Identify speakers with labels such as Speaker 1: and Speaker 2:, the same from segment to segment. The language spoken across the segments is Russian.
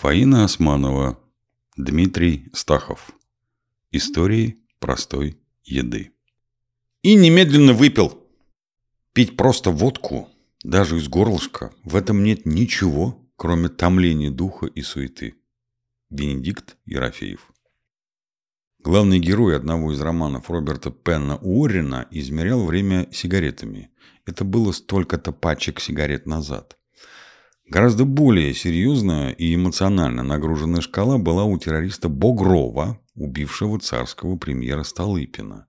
Speaker 1: Фаина Османова, Дмитрий Стахов. Истории простой еды. И немедленно выпил. Пить просто водку, даже из горлышка, в этом нет ничего, кроме томления духа и суеты. Бенедикт Ерофеев. Главный герой одного из романов Роберта Пенна Уоррена измерял время сигаретами. Это было столько-то пачек сигарет назад. Гораздо более серьезная и эмоционально нагруженная шкала была у террориста Богрова, убившего царского премьера Столыпина.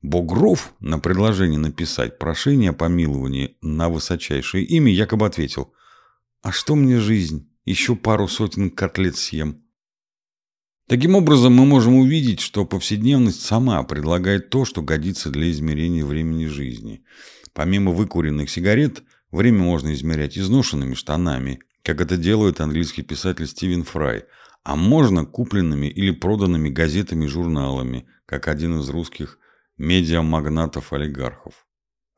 Speaker 1: Богров на предложение написать прошение о помиловании на высочайшее имя якобы ответил «А что мне жизнь? Еще пару сотен котлет съем». Таким образом, мы можем увидеть, что повседневность сама предлагает то, что годится для измерения времени жизни. Помимо выкуренных сигарет – Время можно измерять изношенными штанами, как это делает английский писатель Стивен Фрай, а можно купленными или проданными газетами и журналами, как один из русских медиамагнатов-олигархов.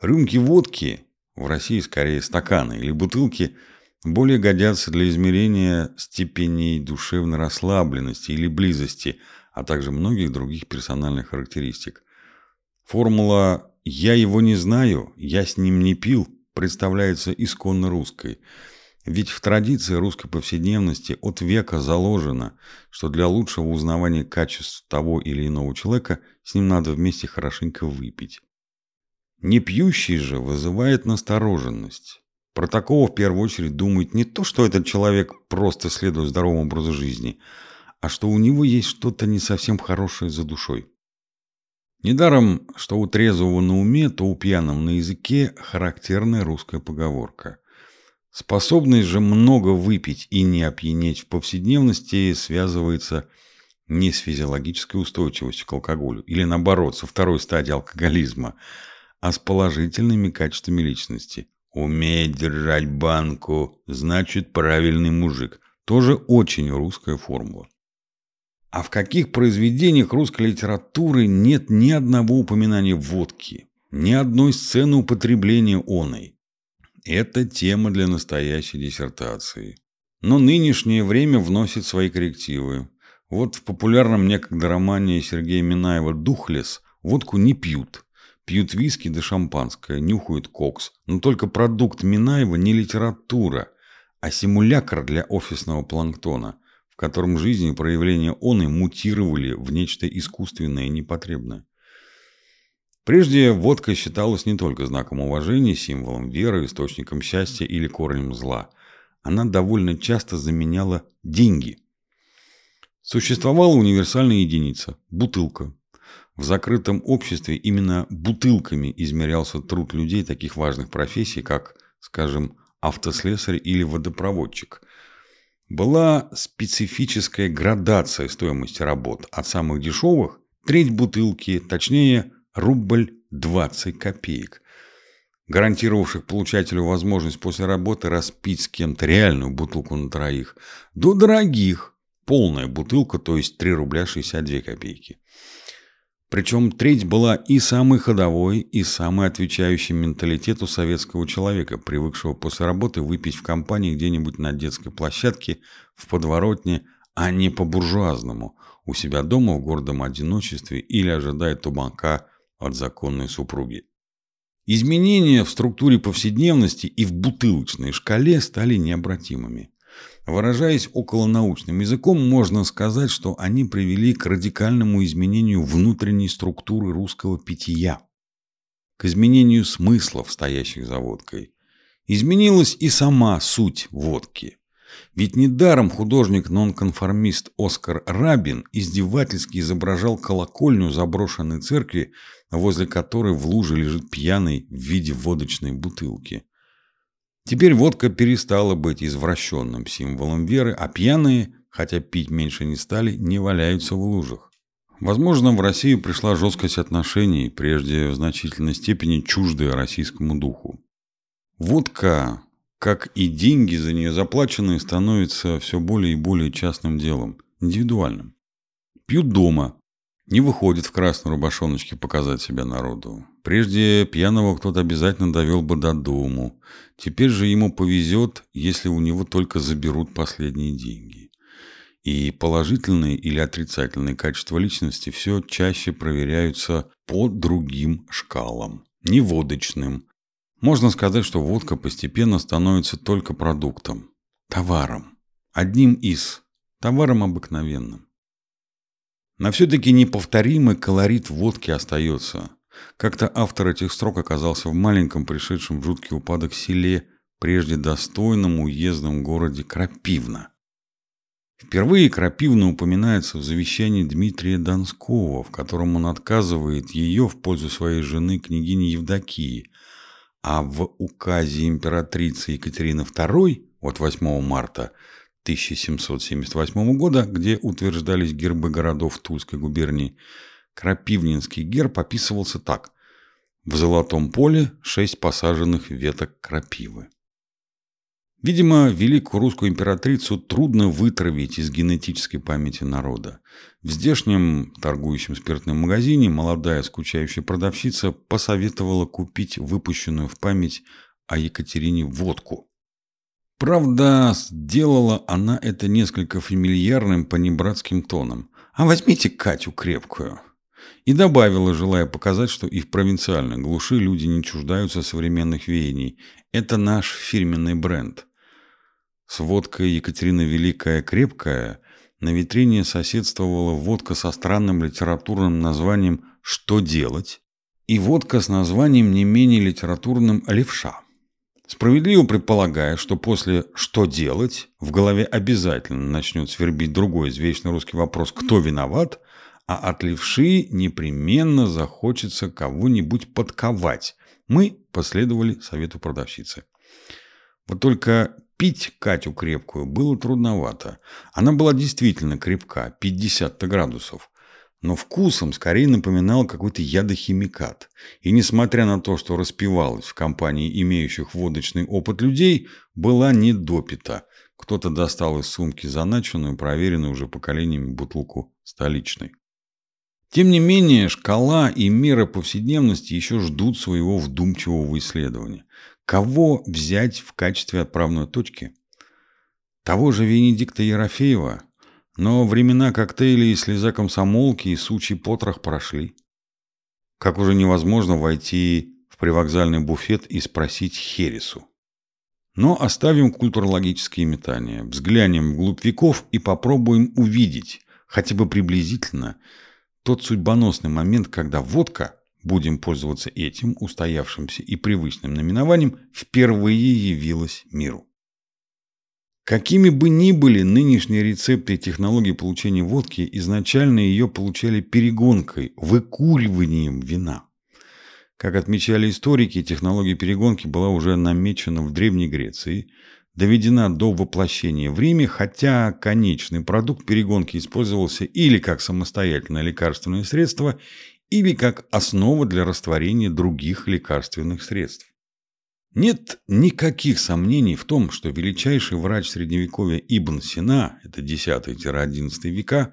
Speaker 1: Рюмки водки, в России скорее стаканы или бутылки, более годятся для измерения степеней душевной расслабленности или близости, а также многих других персональных характеристик. Формула «я его не знаю, я с ним не пил» представляется исконно русской. Ведь в традиции русской повседневности от века заложено, что для лучшего узнавания качеств того или иного человека с ним надо вместе хорошенько выпить. Не пьющий же вызывает настороженность. Про такого в первую очередь думает не то, что этот человек просто следует здоровому образу жизни, а что у него есть что-то не совсем хорошее за душой. Недаром, что у трезвого на уме, то у пьяного на языке характерная русская поговорка. Способность же много выпить и не опьянеть в повседневности связывается не с физиологической устойчивостью к алкоголю, или наоборот, со второй стадией алкоголизма, а с положительными качествами личности. Умеет держать банку, значит правильный мужик. Тоже очень русская формула. А в каких произведениях русской литературы нет ни одного упоминания водки, ни одной сцены употребления оной? Это тема для настоящей диссертации. Но нынешнее время вносит свои коррективы. Вот в популярном некогда романе Сергея Минаева «Духлес» водку не пьют. Пьют виски да шампанское, нюхают кокс. Но только продукт Минаева не литература, а симулякр для офисного планктона – котором жизнь и проявления он и мутировали в нечто искусственное и непотребное. Прежде водка считалась не только знаком уважения, символом веры, источником счастья или корнем зла. Она довольно часто заменяла деньги. Существовала универсальная единица – бутылка. В закрытом обществе именно бутылками измерялся труд людей таких важных профессий, как, скажем, автослесарь или водопроводчик – была специфическая градация стоимости работ. От самых дешевых – треть бутылки, точнее, рубль 20 копеек, гарантировавших получателю возможность после работы распить с кем-то реальную бутылку на троих, до дорогих – полная бутылка, то есть 3 рубля 62 копейки. Причем треть была и самой ходовой, и самой отвечающей менталитету советского человека, привыкшего после работы выпить в компании где-нибудь на детской площадке, в подворотне, а не по-буржуазному, у себя дома в гордом одиночестве или ожидая тумака от законной супруги. Изменения в структуре повседневности и в бутылочной шкале стали необратимыми. Выражаясь околонаучным языком, можно сказать, что они привели к радикальному изменению внутренней структуры русского питья, к изменению смыслов, стоящих за водкой. Изменилась и сама суть водки. Ведь недаром художник-нонконформист Оскар Рабин издевательски изображал колокольню заброшенной церкви, возле которой в луже лежит пьяный в виде водочной бутылки. Теперь водка перестала быть извращенным символом веры, а пьяные, хотя пить меньше не стали, не валяются в лужах. Возможно, в Россию пришла жесткость отношений, прежде в значительной степени чуждая российскому духу. Водка, как и деньги за нее заплаченные, становится все более и более частным делом, индивидуальным. Пьют дома, не выходит в красной рубашоночке показать себя народу. Прежде пьяного кто-то обязательно довел бы до дому. Теперь же ему повезет, если у него только заберут последние деньги. И положительные или отрицательные качества личности все чаще проверяются по другим шкалам, не водочным. Можно сказать, что водка постепенно становится только продуктом, товаром, одним из, товаром обыкновенным. Но все-таки неповторимый колорит водки остается. Как-то автор этих строк оказался в маленьком, пришедшем в жуткий упадок селе, прежде достойном уездном городе Крапивна. Впервые Крапивна упоминается в завещании Дмитрия Донского, в котором он отказывает ее в пользу своей жены княгини Евдокии, а в указе императрицы Екатерины II от 8 марта 1778 года, где утверждались гербы городов Тульской губернии, Крапивнинский герб описывался так. В золотом поле шесть посаженных веток крапивы. Видимо, великую русскую императрицу трудно вытравить из генетической памяти народа. В здешнем торгующем спиртном магазине молодая скучающая продавщица посоветовала купить выпущенную в память о Екатерине водку. Правда, сделала она это несколько фамильярным понебратским тоном. «А возьмите Катю крепкую». И добавила, желая показать, что и в провинциальной глуши люди не чуждаются современных веяний. Это наш фирменный бренд. С водкой Екатерина Великая крепкая на витрине соседствовала водка со странным литературным названием «Что делать?» и водка с названием не менее литературным «Левша». Справедливо предполагая, что после «что делать» в голове обязательно начнет свербить другой извечный русский вопрос «кто виноват?», а от левши непременно захочется кого-нибудь подковать. Мы последовали совету продавщицы. Вот только Пить Катю крепкую было трудновато. Она была действительно крепка, 50 градусов. Но вкусом скорее напоминал какой-то ядохимикат. И несмотря на то, что распивалась в компании имеющих водочный опыт людей, была недопита. Кто-то достал из сумки заначенную, проверенную уже поколениями бутылку столичной. Тем не менее, шкала и меры повседневности еще ждут своего вдумчивого исследования. Кого взять в качестве отправной точки? Того же Венедикта Ерофеева, но времена коктейлей и слеза комсомолки и сучий потрох прошли. Как уже невозможно войти в привокзальный буфет и спросить Хересу. Но оставим культурологические метания, взглянем вглубь веков и попробуем увидеть, хотя бы приблизительно, тот судьбоносный момент, когда водка будем пользоваться этим устоявшимся и привычным наименованием, впервые явилась миру. Какими бы ни были нынешние рецепты и технологии получения водки, изначально ее получали перегонкой, выкуриванием вина. Как отмечали историки, технология перегонки была уже намечена в Древней Греции, доведена до воплощения в Риме, хотя конечный продукт перегонки использовался или как самостоятельное лекарственное средство, или как основа для растворения других лекарственных средств. Нет никаких сомнений в том, что величайший врач Средневековья Ибн Сина, это 10-11 века,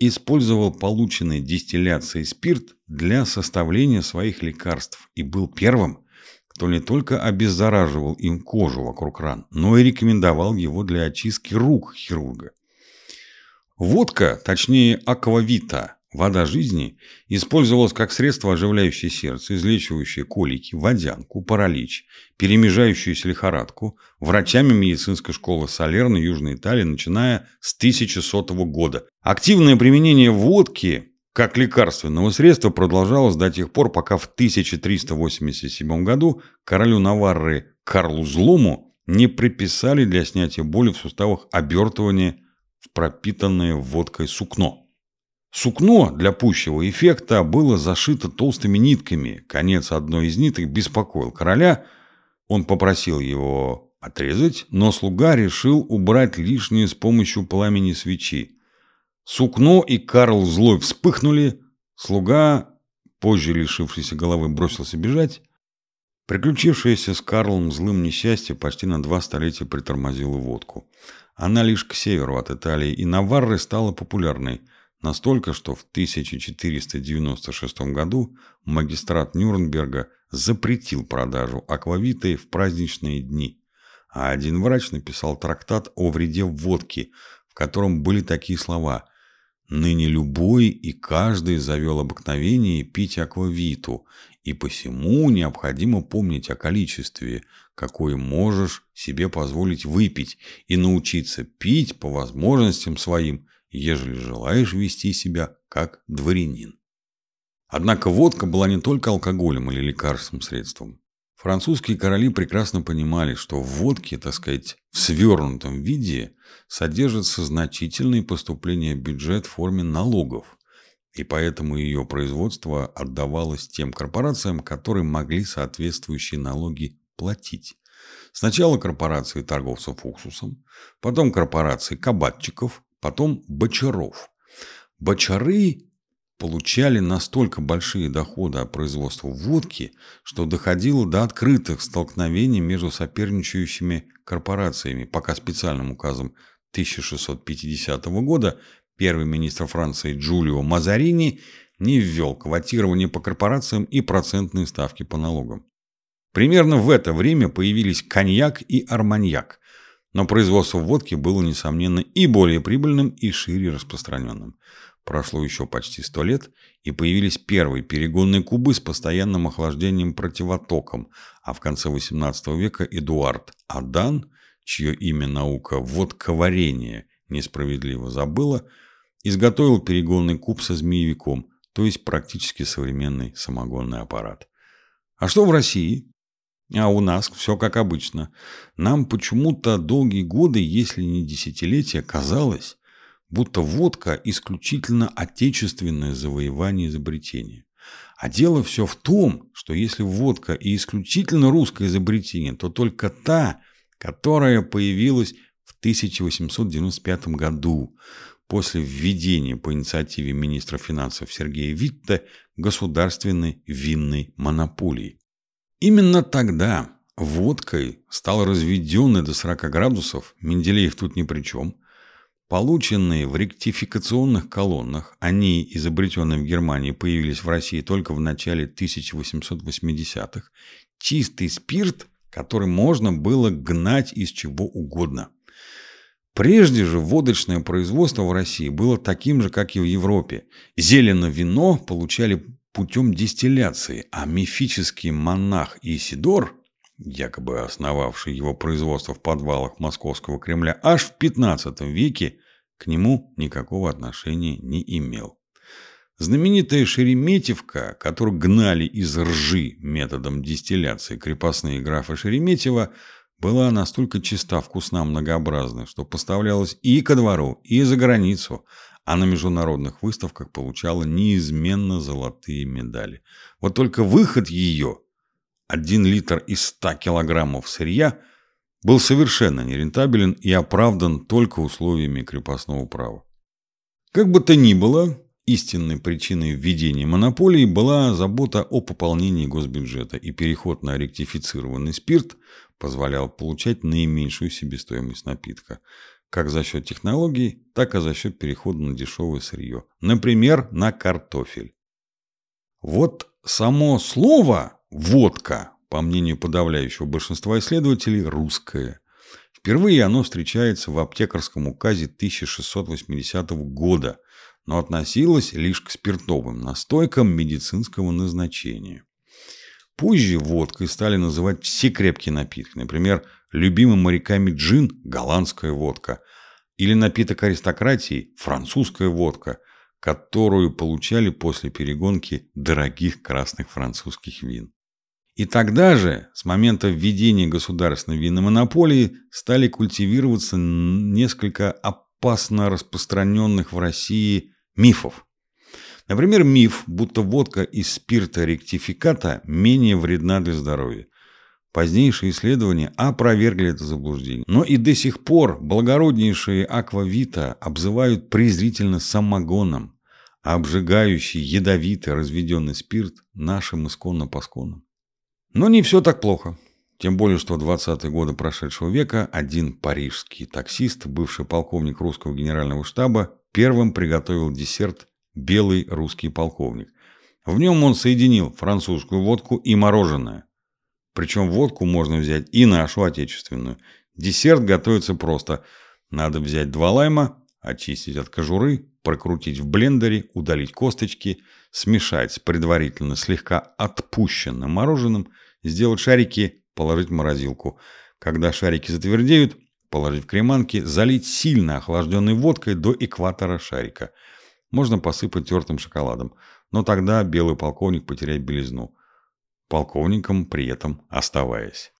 Speaker 1: использовал полученный дистилляцией спирт для составления своих лекарств и был первым, кто не только обеззараживал им кожу вокруг ран, но и рекомендовал его для очистки рук хирурга. Водка, точнее аквавита, Вода жизни использовалась как средство, оживляющее сердце, излечивающее колики, водянку, паралич, перемежающуюся лихорадку, врачами медицинской школы Салерны Южной Италии, начиная с 1100 года. Активное применение водки как лекарственного средства продолжалось до тех пор, пока в 1387 году королю Наварры Карлу Злому не приписали для снятия боли в суставах обертывание в пропитанное водкой сукно. Сукно для пущего эффекта было зашито толстыми нитками. Конец одной из ниток беспокоил короля. Он попросил его отрезать, но слуга решил убрать лишнее с помощью пламени свечи. Сукно и Карл злой вспыхнули. Слуга, позже лишившийся головы, бросился бежать. Приключившееся с Карлом злым несчастье почти на два столетия притормозило водку. Она лишь к северу от Италии и Наварры стала популярной – Настолько, что в 1496 году магистрат Нюрнберга запретил продажу аквавиты в праздничные дни, а один врач написал трактат о вреде водки, в котором были такие слова «Ныне любой и каждый завел обыкновение пить аквавиту, и посему необходимо помнить о количестве, какое можешь себе позволить выпить, и научиться пить по возможностям своим, ежели желаешь вести себя как дворянин». Однако водка была не только алкоголем или лекарственным средством. Французские короли прекрасно понимали, что в водке, так сказать, в свернутом виде содержатся значительные поступления в бюджет в форме налогов, и поэтому ее производство отдавалось тем корпорациям, которые могли соответствующие налоги платить. Сначала корпорации торговцев уксусом, потом корпорации кабатчиков, потом бочаров. Бочары получали настолько большие доходы от производства водки, что доходило до открытых столкновений между соперничающими корпорациями, пока специальным указом 1650 года первый министр Франции Джулио Мазарини не ввел квотирование по корпорациям и процентные ставки по налогам. Примерно в это время появились коньяк и арманьяк, но производство водки было, несомненно, и более прибыльным, и шире распространенным. Прошло еще почти сто лет, и появились первые перегонные кубы с постоянным охлаждением противотоком, а в конце XVIII века Эдуард Адан, чье имя наука водковарение несправедливо забыла, изготовил перегонный куб со змеевиком, то есть практически современный самогонный аппарат. А что в России? А у нас все как обычно. Нам почему-то долгие годы, если не десятилетия, казалось, будто водка – исключительно отечественное завоевание изобретение. А дело все в том, что если водка и исключительно русское изобретение, то только та, которая появилась в 1895 году после введения по инициативе министра финансов Сергея Витте государственной винной монополии. Именно тогда водкой стал разведенный до 40 градусов, Менделеев тут ни при чем – Полученные в ректификационных колоннах, они, изобретенные в Германии, появились в России только в начале 1880-х, чистый спирт, который можно было гнать из чего угодно. Прежде же водочное производство в России было таким же, как и в Европе. Зелено вино получали путем дистилляции, а мифический монах Исидор якобы основавший его производство в подвалах московского Кремля, аж в 15 веке к нему никакого отношения не имел. Знаменитая Шереметьевка, которую гнали из ржи методом дистилляции крепостные графы Шереметьева, была настолько чиста, вкусна, многообразна, что поставлялась и ко двору, и за границу, а на международных выставках получала неизменно золотые медали. Вот только выход ее один литр из 100 килограммов сырья был совершенно нерентабелен и оправдан только условиями крепостного права. Как бы то ни было, истинной причиной введения монополии была забота о пополнении госбюджета, и переход на ректифицированный спирт позволял получать наименьшую себестоимость напитка, как за счет технологий, так и за счет перехода на дешевое сырье, например, на картофель. Вот само слово Водка, по мнению подавляющего большинства исследователей, русская. Впервые оно встречается в аптекарском указе 1680 года, но относилось лишь к спиртовым настойкам медицинского назначения. Позже водкой стали называть все крепкие напитки, например, любимым моряками джин – голландская водка, или напиток аристократии – французская водка, которую получали после перегонки дорогих красных французских вин. И тогда же, с момента введения государственной винной монополии, стали культивироваться несколько опасно распространенных в России мифов. Например, миф, будто водка из спирта ректификата менее вредна для здоровья. Позднейшие исследования опровергли это заблуждение. Но и до сих пор благороднейшие аквавита обзывают презрительно самогоном, а обжигающий ядовитый разведенный спирт нашим исконно-посконным. Но не все так плохо. Тем более, что в 20-е годы прошедшего века один парижский таксист, бывший полковник русского генерального штаба, первым приготовил десерт «Белый русский полковник». В нем он соединил французскую водку и мороженое. Причем водку можно взять и нашу отечественную. Десерт готовится просто. Надо взять два лайма, очистить от кожуры, прокрутить в блендере, удалить косточки, смешать с предварительно слегка отпущенным мороженым, сделать шарики, положить в морозилку. Когда шарики затвердеют, положить в креманки, залить сильно охлажденной водкой до экватора шарика. Можно посыпать тертым шоколадом, но тогда белый полковник потеряет белизну. Полковником при этом оставаясь.